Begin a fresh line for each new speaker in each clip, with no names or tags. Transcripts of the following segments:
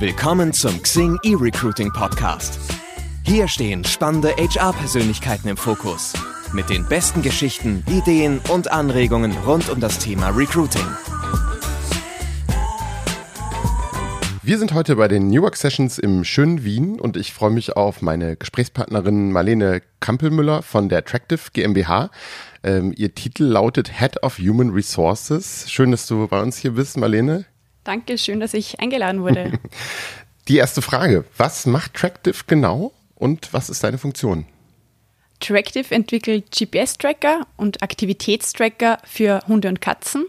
Willkommen zum Xing eRecruiting Podcast. Hier stehen spannende HR-Persönlichkeiten im Fokus. Mit den besten Geschichten, Ideen und Anregungen rund um das Thema Recruiting.
Wir sind heute bei den New York Sessions im schönen Wien und ich freue mich auf meine Gesprächspartnerin Marlene Kampelmüller von der Attractive GmbH. Ähm, ihr Titel lautet Head of Human Resources. Schön, dass du bei uns hier bist, Marlene.
Danke, schön, dass ich eingeladen wurde.
Die erste Frage, was macht Tractive genau und was ist deine Funktion?
Tractive entwickelt GPS-Tracker und Aktivitätstracker für Hunde und Katzen.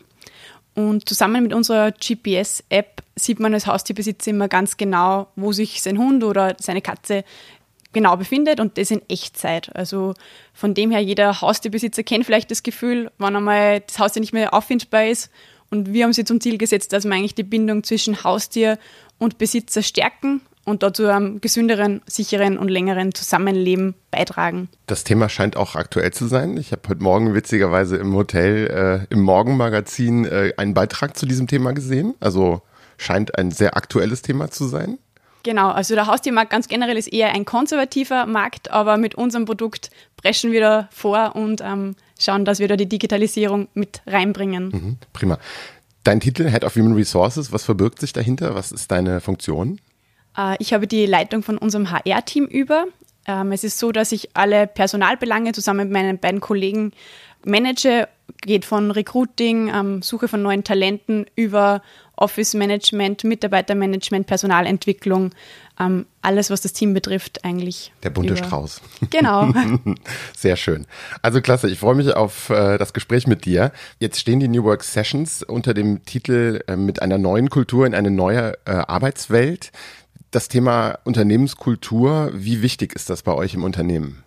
Und zusammen mit unserer GPS-App sieht man als Haustierbesitzer immer ganz genau, wo sich sein Hund oder seine Katze genau befindet und das in Echtzeit. Also von dem her, jeder Haustierbesitzer kennt vielleicht das Gefühl, wenn einmal das Haustier nicht mehr auffindbar ist und wir haben sie zum Ziel gesetzt, dass wir eigentlich die Bindung zwischen Haustier und Besitzer stärken und dazu einem gesünderen, sicheren und längeren Zusammenleben beitragen.
Das Thema scheint auch aktuell zu sein. Ich habe heute Morgen witzigerweise im Hotel äh, im Morgenmagazin äh, einen Beitrag zu diesem Thema gesehen. Also scheint ein sehr aktuelles Thema zu sein.
Genau, also der Haustiermarkt ganz generell ist eher ein konservativer Markt, aber mit unserem Produkt preschen wir da vor und ähm, schauen, dass wir da die Digitalisierung mit reinbringen.
Mhm, prima. Dein Titel Head of Human Resources, was verbirgt sich dahinter? Was ist deine Funktion?
Äh, ich habe die Leitung von unserem HR-Team über. Ähm, es ist so, dass ich alle Personalbelange zusammen mit meinen beiden Kollegen manage, geht von Recruiting, ähm, Suche von neuen Talenten über Office Management, Mitarbeitermanagement, Personalentwicklung, ähm, alles, was das Team betrifft, eigentlich.
Der bunte über. Strauß.
Genau.
Sehr schön. Also klasse, ich freue mich auf äh, das Gespräch mit dir. Jetzt stehen die New Work Sessions unter dem Titel äh, mit einer neuen Kultur in eine neue äh, Arbeitswelt. Das Thema Unternehmenskultur, wie wichtig ist das bei euch im Unternehmen?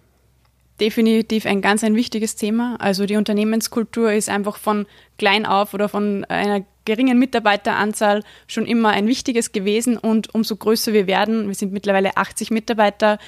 Definitiv ein ganz ein wichtiges Thema. Also die Unternehmenskultur ist einfach von klein auf oder von einer geringen Mitarbeiteranzahl schon immer ein wichtiges gewesen und umso größer wir werden, wir sind mittlerweile 80 Mitarbeiter,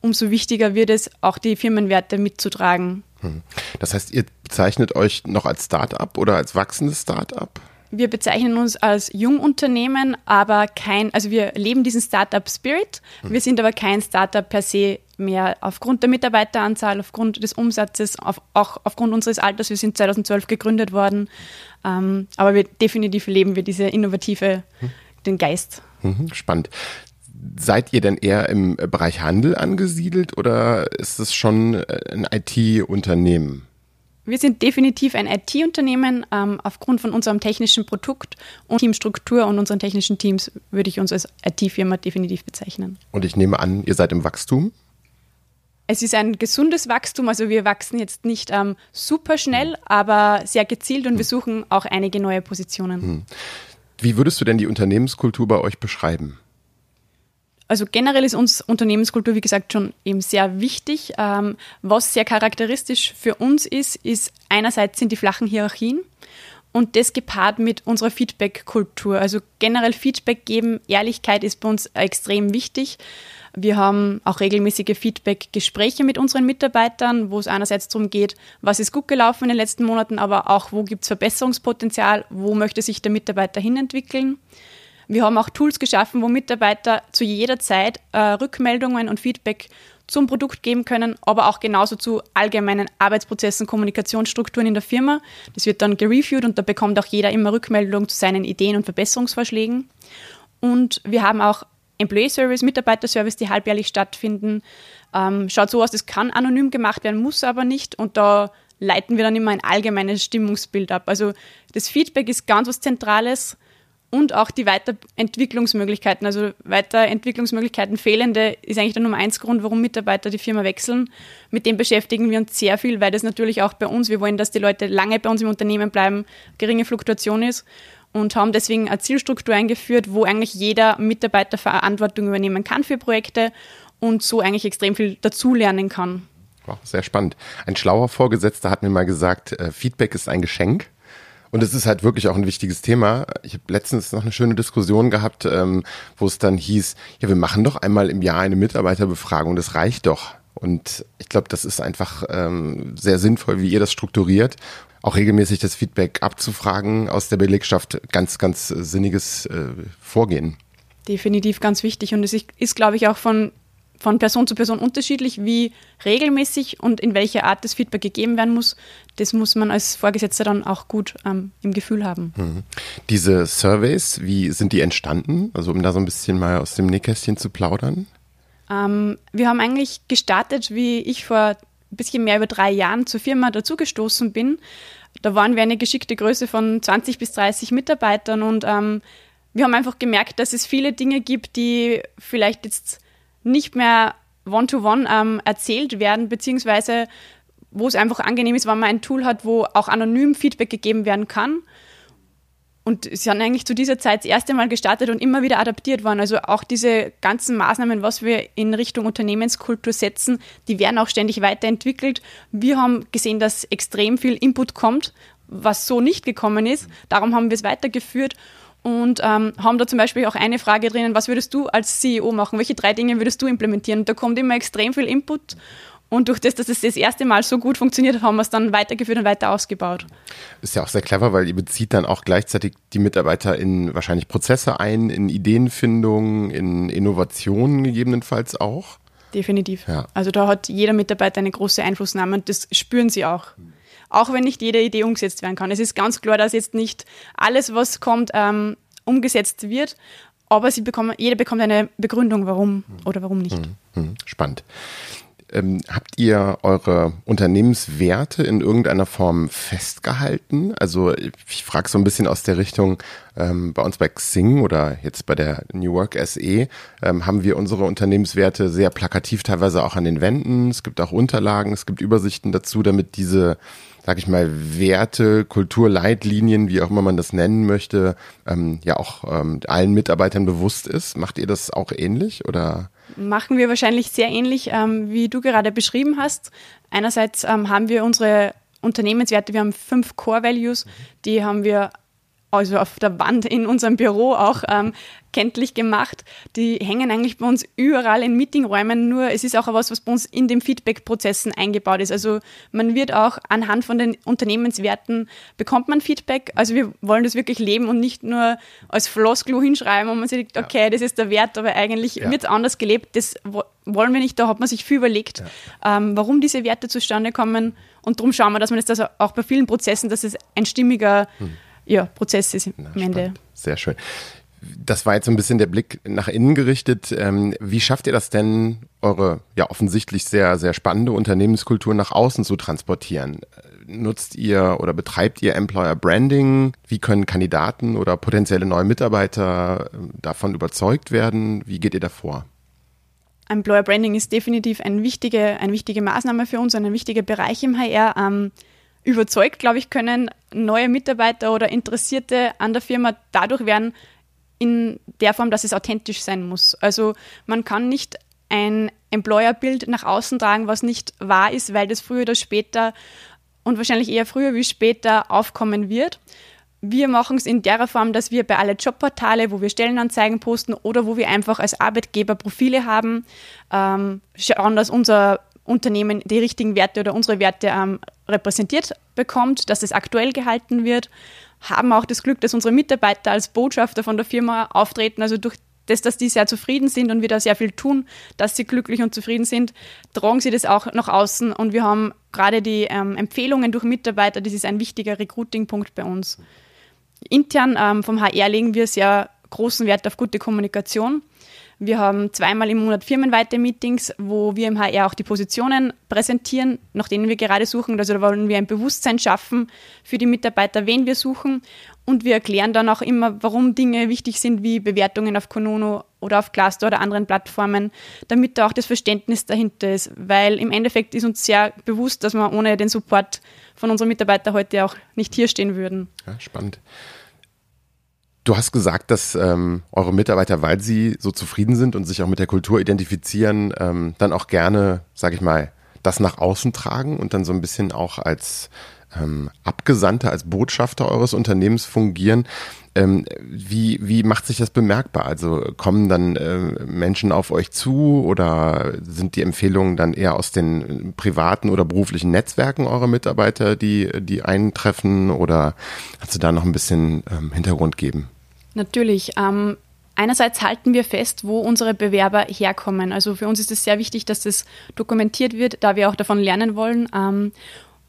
umso wichtiger wird es, auch die Firmenwerte mitzutragen. Hm.
Das heißt, ihr bezeichnet euch noch als Start-up oder als wachsendes Start-up?
Wir bezeichnen uns als Jungunternehmen, aber kein, also wir leben diesen Startup-Spirit. Hm. Wir sind aber kein Startup per se mehr aufgrund der Mitarbeiteranzahl, aufgrund des Umsatzes, auf, auch aufgrund unseres Alters. Wir sind 2012 gegründet worden, ähm, aber wir definitiv leben wir diese innovative, hm. den Geist.
Mhm, spannend. Seid ihr denn eher im Bereich Handel angesiedelt oder ist es schon äh, ein IT-Unternehmen?
Wir sind definitiv ein IT-Unternehmen. Ähm, aufgrund von unserem technischen Produkt und Teamstruktur und unseren technischen Teams würde ich uns als IT-Firma definitiv bezeichnen.
Und ich nehme an, ihr seid im Wachstum?
Es ist ein gesundes Wachstum, also wir wachsen jetzt nicht ähm, super schnell, aber sehr gezielt und wir suchen auch einige neue Positionen. Hm.
Wie würdest du denn die Unternehmenskultur bei euch beschreiben?
Also generell ist uns Unternehmenskultur, wie gesagt, schon eben sehr wichtig. Ähm, was sehr charakteristisch für uns ist, ist einerseits sind die flachen Hierarchien und das gepaart mit unserer Feedback-Kultur. Also generell Feedback geben, Ehrlichkeit ist bei uns extrem wichtig. Wir haben auch regelmäßige Feedback-Gespräche mit unseren Mitarbeitern, wo es einerseits darum geht, was ist gut gelaufen in den letzten Monaten, aber auch, wo gibt es Verbesserungspotenzial, wo möchte sich der Mitarbeiter hinentwickeln. Wir haben auch Tools geschaffen, wo Mitarbeiter zu jeder Zeit äh, Rückmeldungen und Feedback zum Produkt geben können, aber auch genauso zu allgemeinen Arbeitsprozessen, Kommunikationsstrukturen in der Firma. Das wird dann gereviewt und da bekommt auch jeder immer Rückmeldung zu seinen Ideen und Verbesserungsvorschlägen. Und wir haben auch Employee Service, Mitarbeiterservice, die halbjährlich stattfinden. Ähm, schaut so aus, das kann anonym gemacht werden, muss aber nicht. Und da leiten wir dann immer ein allgemeines Stimmungsbild ab. Also das Feedback ist ganz was Zentrales und auch die Weiterentwicklungsmöglichkeiten. Also Weiterentwicklungsmöglichkeiten fehlende ist eigentlich der Nummer eins Grund, warum Mitarbeiter die Firma wechseln. Mit dem beschäftigen wir uns sehr viel, weil das natürlich auch bei uns, wir wollen, dass die Leute lange bei uns im Unternehmen bleiben, geringe Fluktuation ist und haben deswegen eine Zielstruktur eingeführt, wo eigentlich jeder Mitarbeiter Verantwortung übernehmen kann für Projekte und so eigentlich extrem viel dazulernen kann.
Wow, sehr spannend. Ein schlauer Vorgesetzter hat mir mal gesagt, äh, Feedback ist ein Geschenk. Und es ist halt wirklich auch ein wichtiges Thema. Ich habe letztens noch eine schöne Diskussion gehabt, ähm, wo es dann hieß, ja, wir machen doch einmal im Jahr eine Mitarbeiterbefragung, das reicht doch. Und ich glaube, das ist einfach ähm, sehr sinnvoll, wie ihr das strukturiert auch regelmäßig das Feedback abzufragen aus der Belegschaft, ganz, ganz sinniges äh, Vorgehen.
Definitiv ganz wichtig und es ist, ist glaube ich, auch von von Person zu Person unterschiedlich, wie regelmäßig und in welcher Art das Feedback gegeben werden muss. Das muss man als Vorgesetzter dann auch gut ähm, im Gefühl haben. Mhm.
Diese Surveys, wie sind die entstanden? Also um da so ein bisschen mal aus dem Nähkästchen zu plaudern.
Ähm, wir haben eigentlich gestartet, wie ich vor ein bisschen mehr über drei Jahren zur Firma dazugestoßen bin. Da waren wir eine geschickte Größe von 20 bis 30 Mitarbeitern und ähm, wir haben einfach gemerkt, dass es viele Dinge gibt, die vielleicht jetzt nicht mehr one-to-one -one, ähm, erzählt werden, beziehungsweise wo es einfach angenehm ist, wenn man ein Tool hat, wo auch anonym Feedback gegeben werden kann. Und sie haben eigentlich zu dieser Zeit das erste Mal gestartet und immer wieder adaptiert worden. Also auch diese ganzen Maßnahmen, was wir in Richtung Unternehmenskultur setzen, die werden auch ständig weiterentwickelt. Wir haben gesehen, dass extrem viel Input kommt, was so nicht gekommen ist. Darum haben wir es weitergeführt und ähm, haben da zum Beispiel auch eine Frage drinnen, was würdest du als CEO machen? Welche drei Dinge würdest du implementieren? Und da kommt immer extrem viel Input. Und durch das, dass es das erste Mal so gut funktioniert, haben wir es dann weitergeführt und weiter ausgebaut.
Ist ja auch sehr clever, weil ihr bezieht dann auch gleichzeitig die Mitarbeiter in wahrscheinlich Prozesse ein, in Ideenfindung, in Innovationen gegebenenfalls auch.
Definitiv. Ja. Also da hat jeder Mitarbeiter eine große Einflussnahme und das spüren sie auch auch wenn nicht jede Idee umgesetzt werden kann. Es ist ganz klar, dass jetzt nicht alles, was kommt, ähm, umgesetzt wird, aber sie bekommen, jeder bekommt eine Begründung, warum oder warum nicht.
Mhm. Mhm. Spannend. Ähm, habt ihr eure Unternehmenswerte in irgendeiner Form festgehalten? Also ich frage so ein bisschen aus der Richtung, ähm, bei uns bei Xing oder jetzt bei der New Work SE ähm, haben wir unsere Unternehmenswerte sehr plakativ teilweise auch an den Wänden. Es gibt auch Unterlagen, es gibt Übersichten dazu, damit diese sag ich mal, Werte, Kulturleitlinien, wie auch immer man das nennen möchte, ähm, ja auch ähm, allen Mitarbeitern bewusst ist. Macht ihr das auch ähnlich oder?
Machen wir wahrscheinlich sehr ähnlich, ähm, wie du gerade beschrieben hast. Einerseits ähm, haben wir unsere Unternehmenswerte, wir haben fünf Core Values, die haben wir also auf der Wand in unserem Büro auch ähm, kenntlich gemacht. Die hängen eigentlich bei uns überall in Meetingräumen, nur es ist auch etwas, was bei uns in den Feedback-Prozessen eingebaut ist. Also man wird auch anhand von den Unternehmenswerten bekommt man Feedback. Also wir wollen das wirklich leben und nicht nur als Floskel hinschreiben, wo man sich denkt, okay, das ist der Wert, aber eigentlich ja. wird es anders gelebt. Das wollen wir nicht, da hat man sich viel überlegt, ja. ähm, warum diese Werte zustande kommen. Und darum schauen wir, dass man das also auch bei vielen Prozessen, dass es ein stimmiger hm ja, Prozess ist am Ende.
Sehr schön. Das war jetzt so ein bisschen der Blick nach innen gerichtet. Ähm, wie schafft ihr das denn, eure ja offensichtlich sehr, sehr spannende Unternehmenskultur nach außen zu transportieren? Nutzt ihr oder betreibt ihr Employer Branding? Wie können Kandidaten oder potenzielle neue Mitarbeiter ähm, davon überzeugt werden? Wie geht ihr davor?
Employer Branding ist definitiv eine wichtige, eine wichtige Maßnahme für uns, ein wichtiger Bereich im HR. Überzeugt, glaube ich, können neue Mitarbeiter oder Interessierte an der Firma dadurch werden, in der Form, dass es authentisch sein muss. Also man kann nicht ein Employer-Bild nach außen tragen, was nicht wahr ist, weil das früher oder später und wahrscheinlich eher früher wie später aufkommen wird. Wir machen es in der Form, dass wir bei alle Jobportale, wo wir Stellenanzeigen posten oder wo wir einfach als Arbeitgeber Profile haben, ähm, schauen, dass unser Unternehmen die richtigen Werte oder unsere Werte ähm, repräsentiert bekommt, dass es aktuell gehalten wird, haben auch das Glück, dass unsere Mitarbeiter als Botschafter von der Firma auftreten, also durch das, dass die sehr zufrieden sind und wir da sehr viel tun, dass sie glücklich und zufrieden sind, tragen sie das auch nach außen und wir haben gerade die ähm, Empfehlungen durch Mitarbeiter, das ist ein wichtiger Recruiting-Punkt bei uns. Intern ähm, vom HR legen wir sehr großen Wert auf gute Kommunikation. Wir haben zweimal im Monat firmenweite Meetings, wo wir im HR auch die Positionen präsentieren, nach denen wir gerade suchen. Also da wollen wir ein Bewusstsein schaffen für die Mitarbeiter, wen wir suchen. Und wir erklären dann auch immer, warum Dinge wichtig sind, wie Bewertungen auf Konono oder auf Glassdoor oder anderen Plattformen, damit da auch das Verständnis dahinter ist. Weil im Endeffekt ist uns sehr bewusst, dass wir ohne den Support von unseren Mitarbeitern heute auch nicht hier stehen würden.
Ja, spannend. Du hast gesagt, dass ähm, eure Mitarbeiter, weil sie so zufrieden sind und sich auch mit der Kultur identifizieren, ähm, dann auch gerne, sag ich mal, das nach außen tragen und dann so ein bisschen auch als ähm, Abgesandte, als Botschafter eures Unternehmens fungieren. Ähm, wie, wie macht sich das bemerkbar? Also kommen dann äh, Menschen auf euch zu oder sind die Empfehlungen dann eher aus den privaten oder beruflichen Netzwerken eurer Mitarbeiter, die, die eintreffen? Oder kannst du da noch ein bisschen ähm, Hintergrund geben?
Natürlich. Ähm, Einerseits halten wir fest, wo unsere Bewerber herkommen. Also für uns ist es sehr wichtig, dass das dokumentiert wird, da wir auch davon lernen wollen. Ähm,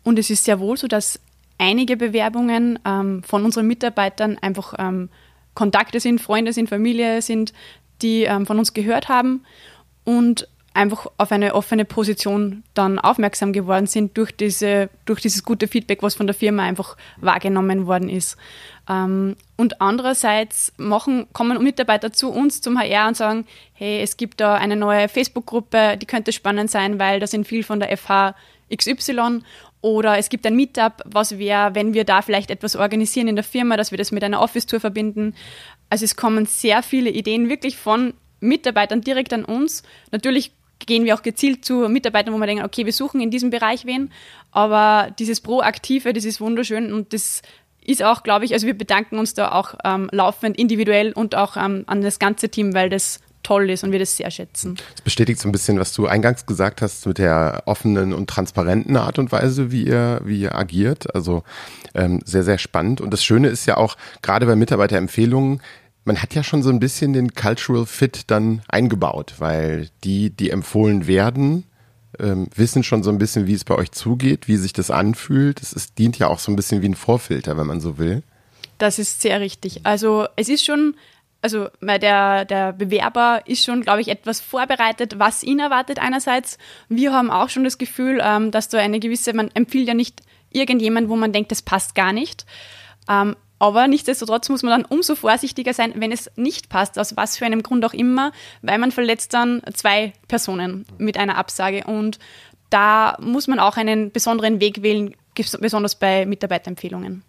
und es ist sehr wohl so, dass einige Bewerbungen ähm, von unseren Mitarbeitern einfach ähm, Kontakte sind, Freunde sind, Familie sind, die von uns gehört haben und einfach auf eine offene Position dann aufmerksam geworden sind durch, diese, durch dieses gute Feedback, was von der Firma einfach wahrgenommen worden ist. Ähm, und andererseits machen, kommen Mitarbeiter zu uns zum HR und sagen, hey, es gibt da eine neue Facebook-Gruppe, die könnte spannend sein, weil da sind viel von der FH XY oder es gibt ein Meetup, was wäre, wenn wir da vielleicht etwas organisieren in der Firma, dass wir das mit einer Office-Tour verbinden. Also es kommen sehr viele Ideen wirklich von Mitarbeitern direkt an uns. Natürlich gehen wir auch gezielt zu Mitarbeitern, wo wir denken, okay, wir suchen in diesem Bereich wen, aber dieses Proaktive, das ist wunderschön und das ist auch, glaube ich, also wir bedanken uns da auch ähm, laufend individuell und auch ähm, an das ganze Team, weil das toll ist und wir das sehr schätzen.
Das bestätigt so ein bisschen, was du eingangs gesagt hast mit der offenen und transparenten Art und Weise, wie ihr, wie ihr agiert. Also ähm, sehr, sehr spannend. Und das Schöne ist ja auch, gerade bei Mitarbeiterempfehlungen, man hat ja schon so ein bisschen den Cultural Fit dann eingebaut, weil die, die empfohlen werden, ähm, wissen schon so ein bisschen, wie es bei euch zugeht, wie sich das anfühlt. Es ist, dient ja auch so ein bisschen wie ein Vorfilter, wenn man so will.
Das ist sehr richtig. Also es ist schon, also der, der Bewerber ist schon, glaube ich, etwas vorbereitet, was ihn erwartet einerseits. Wir haben auch schon das Gefühl, ähm, dass da eine gewisse, man empfiehlt ja nicht irgendjemand, wo man denkt, das passt gar nicht. Ähm, aber nichtsdestotrotz muss man dann umso vorsichtiger sein, wenn es nicht passt, aus was für einem Grund auch immer, weil man verletzt dann zwei Personen mit einer Absage. Und da muss man auch einen besonderen Weg wählen, besonders bei Mitarbeiterempfehlungen.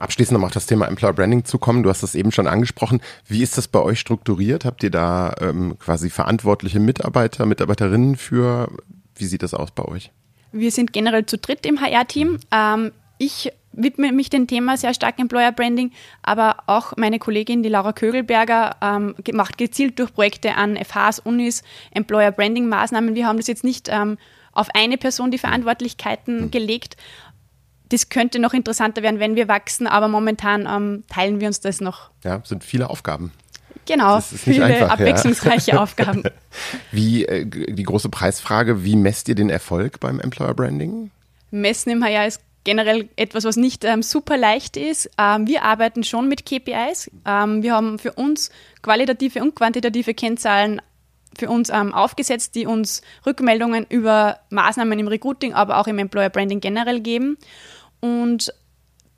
Abschließend noch auf das Thema Employer Branding zu kommen. Du hast das eben schon angesprochen. Wie ist das bei euch strukturiert? Habt ihr da ähm, quasi verantwortliche Mitarbeiter, Mitarbeiterinnen für? Wie sieht das aus bei euch?
Wir sind generell zu dritt im HR-Team. Ähm, ich widme mich dem Thema sehr stark Employer Branding, aber auch meine Kollegin, die Laura Kögelberger, ähm, macht gezielt durch Projekte an FHs, Unis Employer Branding Maßnahmen. Wir haben das jetzt nicht ähm, auf eine Person die Verantwortlichkeiten hm. gelegt. Das könnte noch interessanter werden, wenn wir wachsen, aber momentan ähm, teilen wir uns das noch.
Ja, sind viele Aufgaben.
Genau, viele einfach, abwechslungsreiche ja. Aufgaben.
Wie äh, die große Preisfrage, wie messt ihr den Erfolg beim Employer Branding?
Messen im HR ist generell etwas, was nicht ähm, super leicht ist. Ähm, wir arbeiten schon mit KPIs. Ähm, wir haben für uns qualitative und quantitative Kennzahlen für uns ähm, aufgesetzt, die uns Rückmeldungen über Maßnahmen im Recruiting, aber auch im Employer Branding generell geben. Und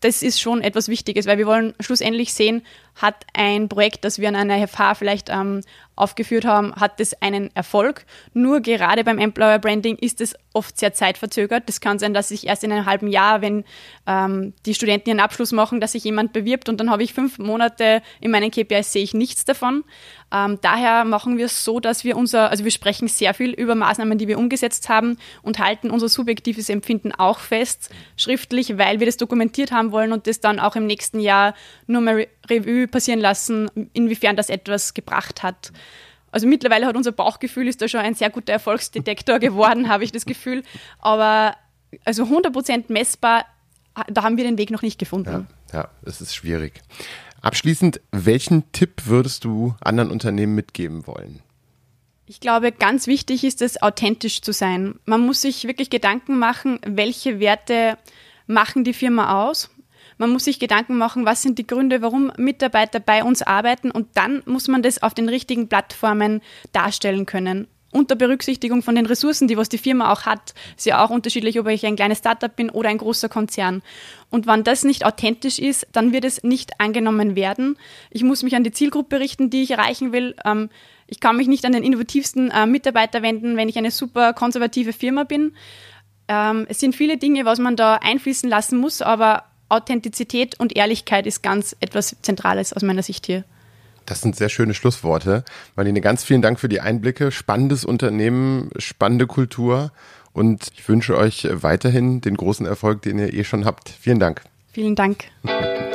das ist schon etwas Wichtiges, weil wir wollen schlussendlich sehen, hat ein Projekt, das wir an einer FH vielleicht ähm, aufgeführt haben, hat das einen Erfolg. Nur gerade beim Employer Branding ist es oft sehr zeitverzögert. Das kann sein, dass sich erst in einem halben Jahr, wenn ähm, die Studenten ihren Abschluss machen, dass sich jemand bewirbt und dann habe ich fünf Monate in meinen KPIs sehe ich nichts davon. Ähm, daher machen wir es so, dass wir unser, also wir sprechen sehr viel über Maßnahmen, die wir umgesetzt haben und halten unser subjektives Empfinden auch fest, schriftlich, weil wir das dokumentiert haben wollen und das dann auch im nächsten Jahr nur mal Revue passieren lassen, inwiefern das etwas gebracht hat. Also mittlerweile hat unser Bauchgefühl ist da schon ein sehr guter Erfolgsdetektor geworden, habe ich das Gefühl. Aber also 100% messbar, da haben wir den Weg noch nicht gefunden.
Ja, ja, es ist schwierig. Abschließend, welchen Tipp würdest du anderen Unternehmen mitgeben wollen?
Ich glaube, ganz wichtig ist es, authentisch zu sein. Man muss sich wirklich Gedanken machen, welche Werte machen die Firma aus man muss sich Gedanken machen, was sind die Gründe, warum Mitarbeiter bei uns arbeiten und dann muss man das auf den richtigen Plattformen darstellen können unter Berücksichtigung von den Ressourcen, die was die Firma auch hat. Ist ja auch unterschiedlich, ob ich ein kleines Startup bin oder ein großer Konzern. Und wenn das nicht authentisch ist, dann wird es nicht angenommen werden. Ich muss mich an die Zielgruppe richten, die ich erreichen will. Ähm, ich kann mich nicht an den innovativsten äh, Mitarbeiter wenden, wenn ich eine super konservative Firma bin. Ähm, es sind viele Dinge, was man da einfließen lassen muss, aber Authentizität und Ehrlichkeit ist ganz etwas Zentrales aus meiner Sicht hier.
Das sind sehr schöne Schlussworte. Marlene, ganz vielen Dank für die Einblicke. Spannendes Unternehmen, spannende Kultur und ich wünsche euch weiterhin den großen Erfolg, den ihr eh schon habt. Vielen Dank.
Vielen Dank.